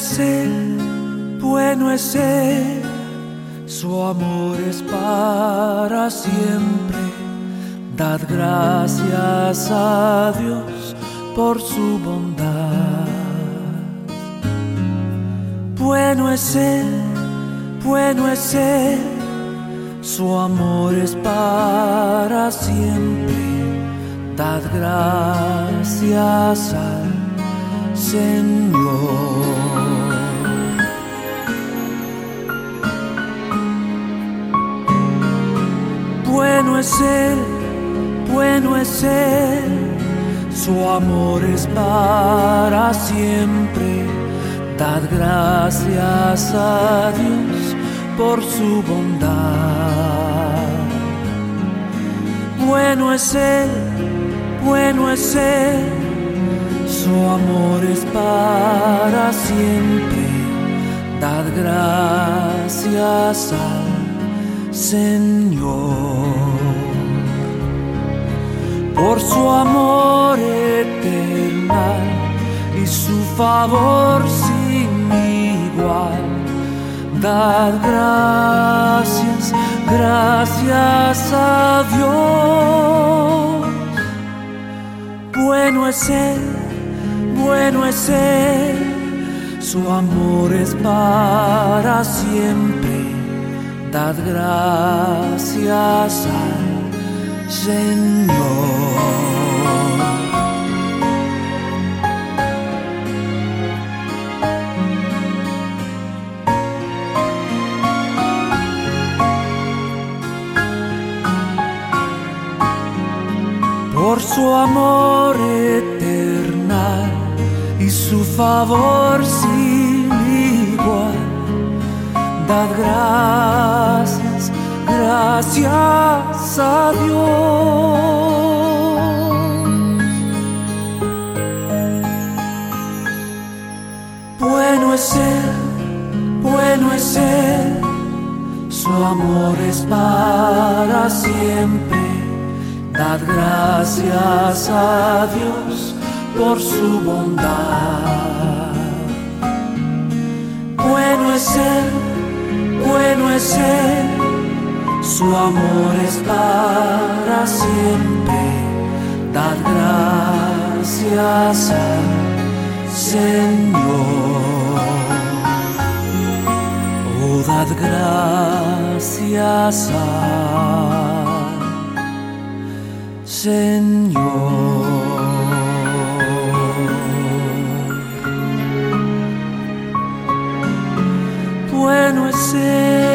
es Él, bueno es Él, su amor es para siempre. Dad gracias a Dios por su bondad. Bueno es Él, bueno es Él, su amor es para siempre. Dad gracias al Señor. Bueno es Él, bueno es Él, su amor es para siempre. Dad gracias a Dios por su bondad. Bueno es Él, bueno es Él, su amor es para siempre. Dad gracias al Señor por su amor eterno y su favor sin igual. Dad gracias, gracias a Dios. Bueno es Él, bueno es Él, su amor es para siempre. Dad gracias al Señor. por su amor eterno y su favor sin igual. Dad gracias, gracias a Dios. Bueno es Él, bueno es Él, su amor es para siempre. Dad gracias a Dios por su bondad. Bueno es Él, bueno es Él, su amor es para siempre. Dad gracias al Señor. Oh, dad gracias a Señor. Bueno es.